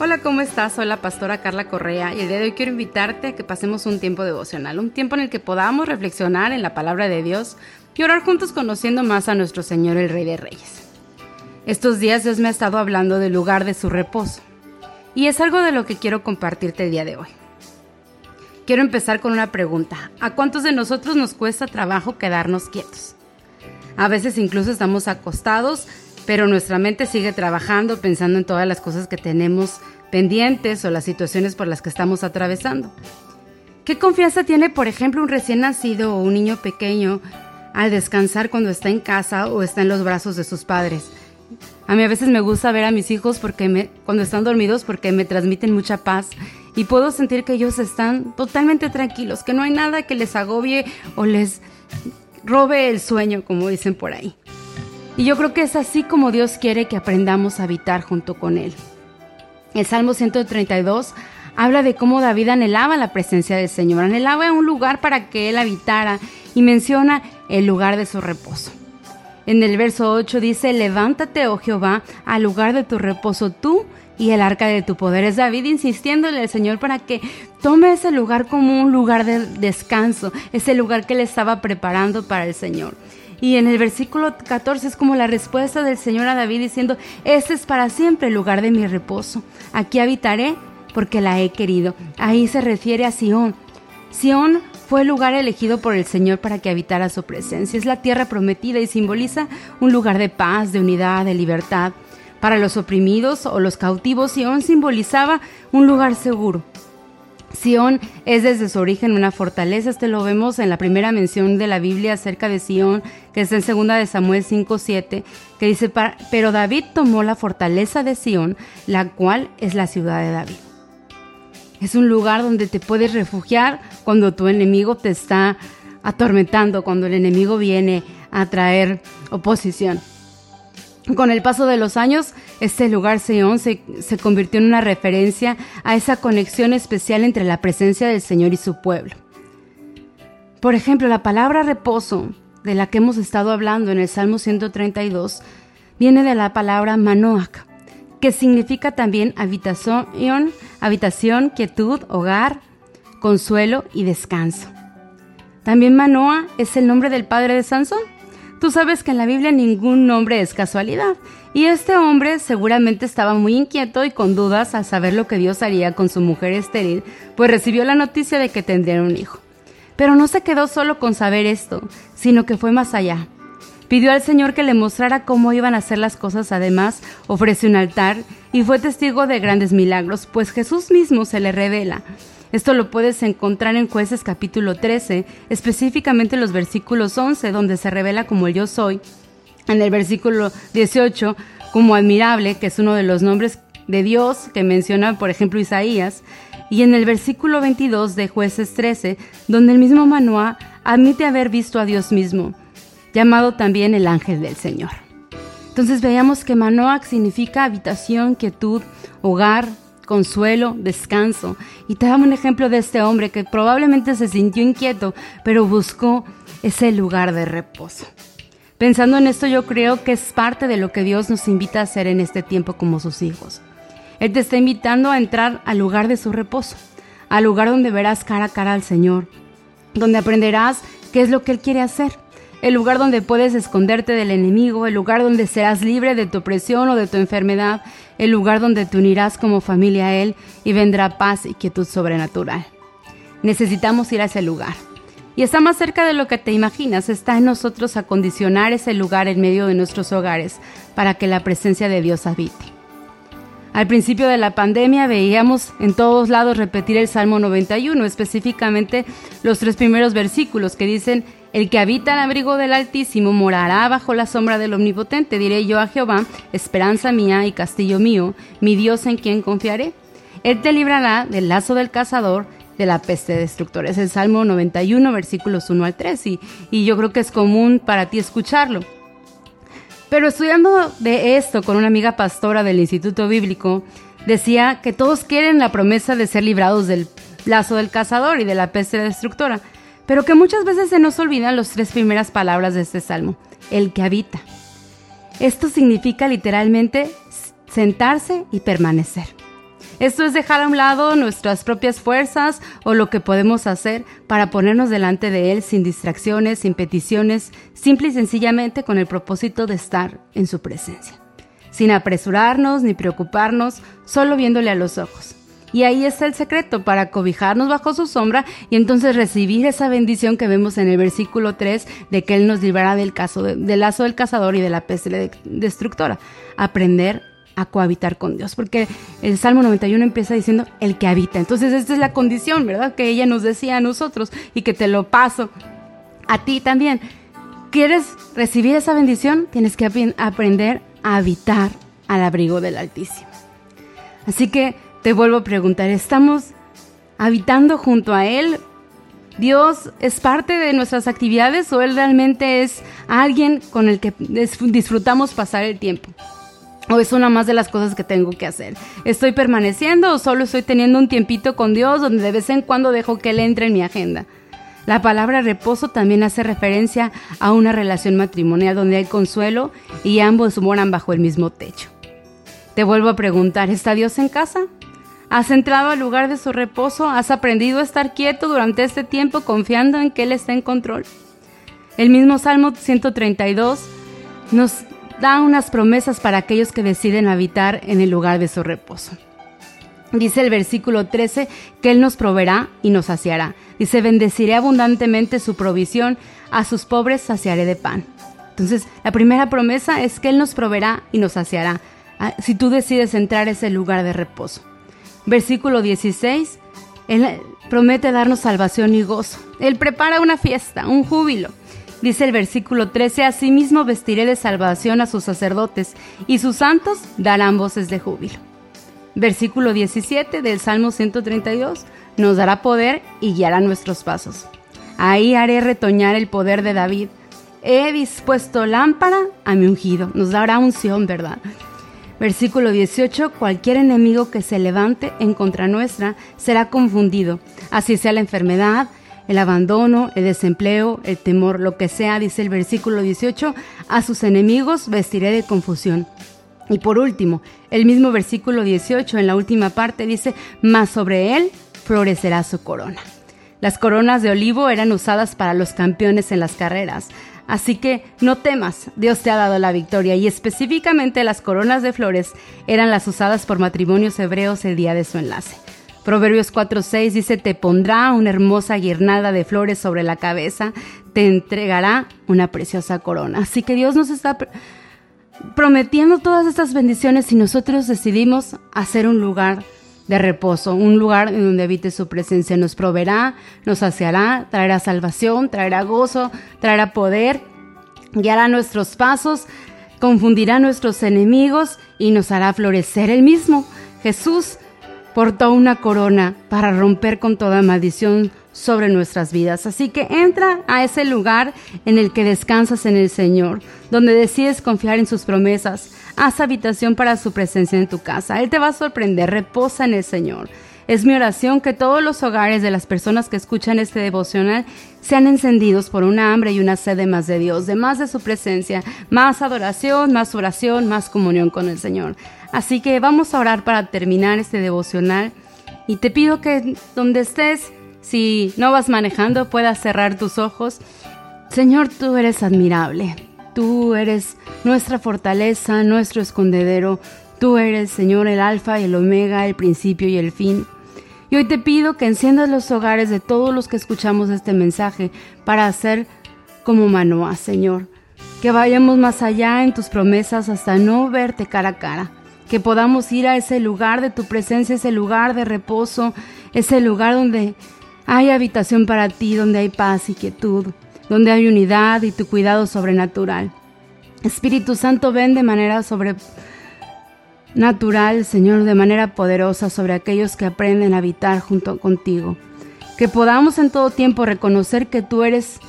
Hola, ¿cómo estás? Soy la pastora Carla Correa y el día de hoy quiero invitarte a que pasemos un tiempo devocional, un tiempo en el que podamos reflexionar en la palabra de Dios y orar juntos conociendo más a nuestro Señor el Rey de Reyes. Estos días Dios me ha estado hablando del lugar de su reposo y es algo de lo que quiero compartirte el día de hoy. Quiero empezar con una pregunta. ¿A cuántos de nosotros nos cuesta trabajo quedarnos quietos? A veces incluso estamos acostados pero nuestra mente sigue trabajando pensando en todas las cosas que tenemos pendientes o las situaciones por las que estamos atravesando. ¿Qué confianza tiene, por ejemplo, un recién nacido o un niño pequeño al descansar cuando está en casa o está en los brazos de sus padres? A mí a veces me gusta ver a mis hijos porque cuando están dormidos porque me transmiten mucha paz y puedo sentir que ellos están totalmente tranquilos, que no hay nada que les agobie o les robe el sueño, como dicen por ahí. Y yo creo que es así como Dios quiere que aprendamos a habitar junto con Él. El Salmo 132 habla de cómo David anhelaba la presencia del Señor, anhelaba un lugar para que Él habitara y menciona el lugar de su reposo. En el verso 8 dice, levántate, oh Jehová, al lugar de tu reposo tú y el arca de tu poder. Es David insistiéndole al Señor para que tome ese lugar como un lugar de descanso, ese lugar que le estaba preparando para el Señor. Y en el versículo 14 es como la respuesta del Señor a David diciendo, este es para siempre el lugar de mi reposo. Aquí habitaré porque la he querido. Ahí se refiere a Sión. Sión fue el lugar elegido por el Señor para que habitara su presencia. Es la tierra prometida y simboliza un lugar de paz, de unidad, de libertad. Para los oprimidos o los cautivos, Sión simbolizaba un lugar seguro, Sión es desde su origen una fortaleza, este lo vemos en la primera mención de la Biblia acerca de Sión, que es en segunda de Samuel 5:7, que dice, "Pero David tomó la fortaleza de Sión, la cual es la ciudad de David." Es un lugar donde te puedes refugiar cuando tu enemigo te está atormentando, cuando el enemigo viene a traer oposición. Con el paso de los años, este lugar Seón se, convirtió en una referencia a esa conexión especial entre la presencia del Señor y su pueblo. Por ejemplo, la palabra reposo, de la que hemos estado hablando en el Salmo 132, viene de la palabra manoach, que significa también habitación, habitación, quietud, hogar, consuelo y descanso. También Manoah es el nombre del padre de Sansón Tú sabes que en la Biblia ningún nombre es casualidad, y este hombre seguramente estaba muy inquieto y con dudas al saber lo que Dios haría con su mujer estéril, pues recibió la noticia de que tendría un hijo. Pero no se quedó solo con saber esto, sino que fue más allá. Pidió al Señor que le mostrara cómo iban a hacer las cosas, además ofrece un altar y fue testigo de grandes milagros, pues Jesús mismo se le revela. Esto lo puedes encontrar en Jueces capítulo 13, específicamente en los versículos 11, donde se revela como el yo soy. En el versículo 18, como admirable, que es uno de los nombres de Dios que menciona, por ejemplo, Isaías. Y en el versículo 22 de Jueces 13, donde el mismo Manoah admite haber visto a Dios mismo, llamado también el ángel del Señor. Entonces veíamos que Manoah significa habitación, quietud, hogar, consuelo, descanso. Y te damos un ejemplo de este hombre que probablemente se sintió inquieto, pero buscó ese lugar de reposo. Pensando en esto, yo creo que es parte de lo que Dios nos invita a hacer en este tiempo como sus hijos. Él te está invitando a entrar al lugar de su reposo, al lugar donde verás cara a cara al Señor, donde aprenderás qué es lo que Él quiere hacer el lugar donde puedes esconderte del enemigo, el lugar donde serás libre de tu opresión o de tu enfermedad, el lugar donde te unirás como familia a Él y vendrá paz y quietud sobrenatural. Necesitamos ir a ese lugar. Y está más cerca de lo que te imaginas, está en nosotros acondicionar ese lugar en medio de nuestros hogares para que la presencia de Dios habite. Al principio de la pandemia veíamos en todos lados repetir el Salmo 91, específicamente los tres primeros versículos que dicen, el que habita el abrigo del Altísimo morará bajo la sombra del Omnipotente. Diré yo a Jehová, esperanza mía y castillo mío, mi Dios en quien confiaré. Él te librará del lazo del cazador, de la peste destructora. Es el Salmo 91, versículos 1 al 3, y, y yo creo que es común para ti escucharlo. Pero estudiando de esto con una amiga pastora del Instituto Bíblico, decía que todos quieren la promesa de ser librados del lazo del cazador y de la peste destructora pero que muchas veces se nos olvidan las tres primeras palabras de este salmo, el que habita. Esto significa literalmente sentarse y permanecer. Esto es dejar a un lado nuestras propias fuerzas o lo que podemos hacer para ponernos delante de Él sin distracciones, sin peticiones, simple y sencillamente con el propósito de estar en su presencia. Sin apresurarnos ni preocuparnos, solo viéndole a los ojos. Y ahí está el secreto para cobijarnos bajo su sombra y entonces recibir esa bendición que vemos en el versículo 3 de que Él nos librará del, caso del lazo del cazador y de la peste destructora. Aprender a cohabitar con Dios, porque el Salmo 91 empieza diciendo el que habita. Entonces esta es la condición, ¿verdad? Que ella nos decía a nosotros y que te lo paso a ti también. ¿Quieres recibir esa bendición? Tienes que aprender a habitar al abrigo del Altísimo. Así que te vuelvo a preguntar, ¿estamos habitando junto a Él? ¿Dios es parte de nuestras actividades o Él realmente es alguien con el que disfrutamos pasar el tiempo? ¿O es una más de las cosas que tengo que hacer? ¿Estoy permaneciendo o solo estoy teniendo un tiempito con Dios donde de vez en cuando dejo que Él entre en mi agenda? La palabra reposo también hace referencia a una relación matrimonial donde hay consuelo y ambos moran bajo el mismo techo. Te vuelvo a preguntar, ¿está Dios en casa? ¿Has entrado al lugar de su reposo? ¿Has aprendido a estar quieto durante este tiempo confiando en que Él está en control? El mismo Salmo 132 nos da unas promesas para aquellos que deciden habitar en el lugar de su reposo. Dice el versículo 13 que Él nos proveerá y nos saciará. Dice, bendeciré abundantemente su provisión, a sus pobres saciaré de pan. Entonces, la primera promesa es que Él nos proveerá y nos saciará, ah, si tú decides entrar a ese lugar de reposo. Versículo 16, Él promete darnos salvación y gozo. Él prepara una fiesta, un júbilo. Dice el versículo 13, Asimismo vestiré de salvación a sus sacerdotes, y sus santos darán voces de júbilo. Versículo 17 del Salmo 132, nos dará poder y guiará nuestros pasos. Ahí haré retoñar el poder de David. He dispuesto lámpara a mi ungido. Nos dará unción, ¿verdad? Versículo 18, cualquier enemigo que se levante en contra nuestra será confundido, así sea la enfermedad, el abandono, el desempleo, el temor, lo que sea, dice el versículo 18, a sus enemigos vestiré de confusión. Y por último, el mismo versículo 18 en la última parte dice, más sobre él florecerá su corona. Las coronas de olivo eran usadas para los campeones en las carreras, Así que no temas, Dios te ha dado la victoria y específicamente las coronas de flores eran las usadas por matrimonios hebreos el día de su enlace. Proverbios 4:6 dice, te pondrá una hermosa guirnalda de flores sobre la cabeza, te entregará una preciosa corona. Así que Dios nos está prometiendo todas estas bendiciones si nosotros decidimos hacer un lugar de reposo, un lugar en donde habite su presencia. Nos proveerá, nos saciará, traerá salvación, traerá gozo, traerá poder, guiará nuestros pasos, confundirá nuestros enemigos y nos hará florecer el mismo. Jesús portó una corona para romper con toda maldición sobre nuestras vidas. Así que entra a ese lugar en el que descansas en el Señor, donde decides confiar en sus promesas. Haz habitación para su presencia en tu casa. Él te va a sorprender. Reposa en el Señor. Es mi oración que todos los hogares de las personas que escuchan este devocional sean encendidos por una hambre y una sed de más de Dios, de más de su presencia, más adoración, más oración, más comunión con el Señor. Así que vamos a orar para terminar este devocional y te pido que donde estés, si no vas manejando, puedas cerrar tus ojos. Señor, tú eres admirable. Tú eres nuestra fortaleza, nuestro escondedero. Tú eres, Señor, el alfa y el omega, el principio y el fin. Y hoy te pido que enciendas los hogares de todos los que escuchamos este mensaje para hacer como Manoa, Señor. Que vayamos más allá en tus promesas hasta no verte cara a cara. Que podamos ir a ese lugar de tu presencia, ese lugar de reposo, ese lugar donde hay habitación para ti donde hay paz y quietud, donde hay unidad y tu cuidado sobrenatural. Espíritu Santo, ven de manera sobrenatural, Señor, de manera poderosa sobre aquellos que aprenden a habitar junto contigo. Que podamos en todo tiempo reconocer que tú eres,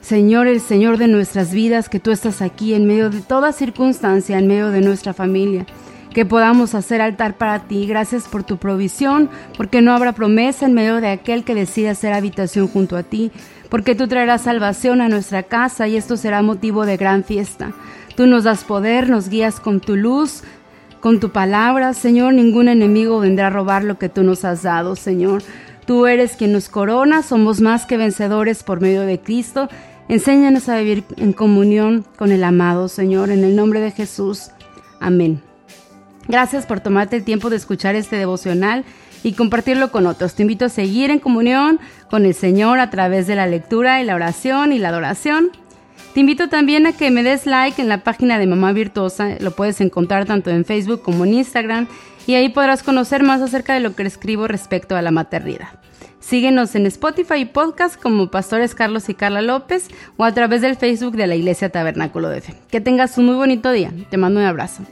Señor, el Señor de nuestras vidas, que tú estás aquí en medio de toda circunstancia, en medio de nuestra familia que podamos hacer altar para ti. Gracias por tu provisión, porque no habrá promesa en medio de aquel que decida hacer habitación junto a ti, porque tú traerás salvación a nuestra casa y esto será motivo de gran fiesta. Tú nos das poder, nos guías con tu luz, Con tu palabra, Señor, ningún enemigo vendrá a robar lo que tú nos has dado, Señor. Tú eres quien nos corona, somos más que vencedores por medio de Cristo. Enséñanos a vivir en comunión con el amado Señor, en el nombre de Jesús. Amén. Gracias por tomarte el tiempo de escuchar este devocional y compartirlo con otros. Te invito a seguir en comunión con el Señor a través de la lectura y la oración y la adoración. Te invito también a que me des like en la página de Mamá Virtuosa, lo puedes encontrar tanto en Facebook como en Instagram y ahí podrás conocer más acerca de lo que escribo respecto a la maternidad. Síguenos en Spotify y podcast como Pastores Carlos y Carla López o a través del Facebook de la Iglesia Tabernáculo de Fe. Que tengas un muy bonito día. Te mando un abrazo.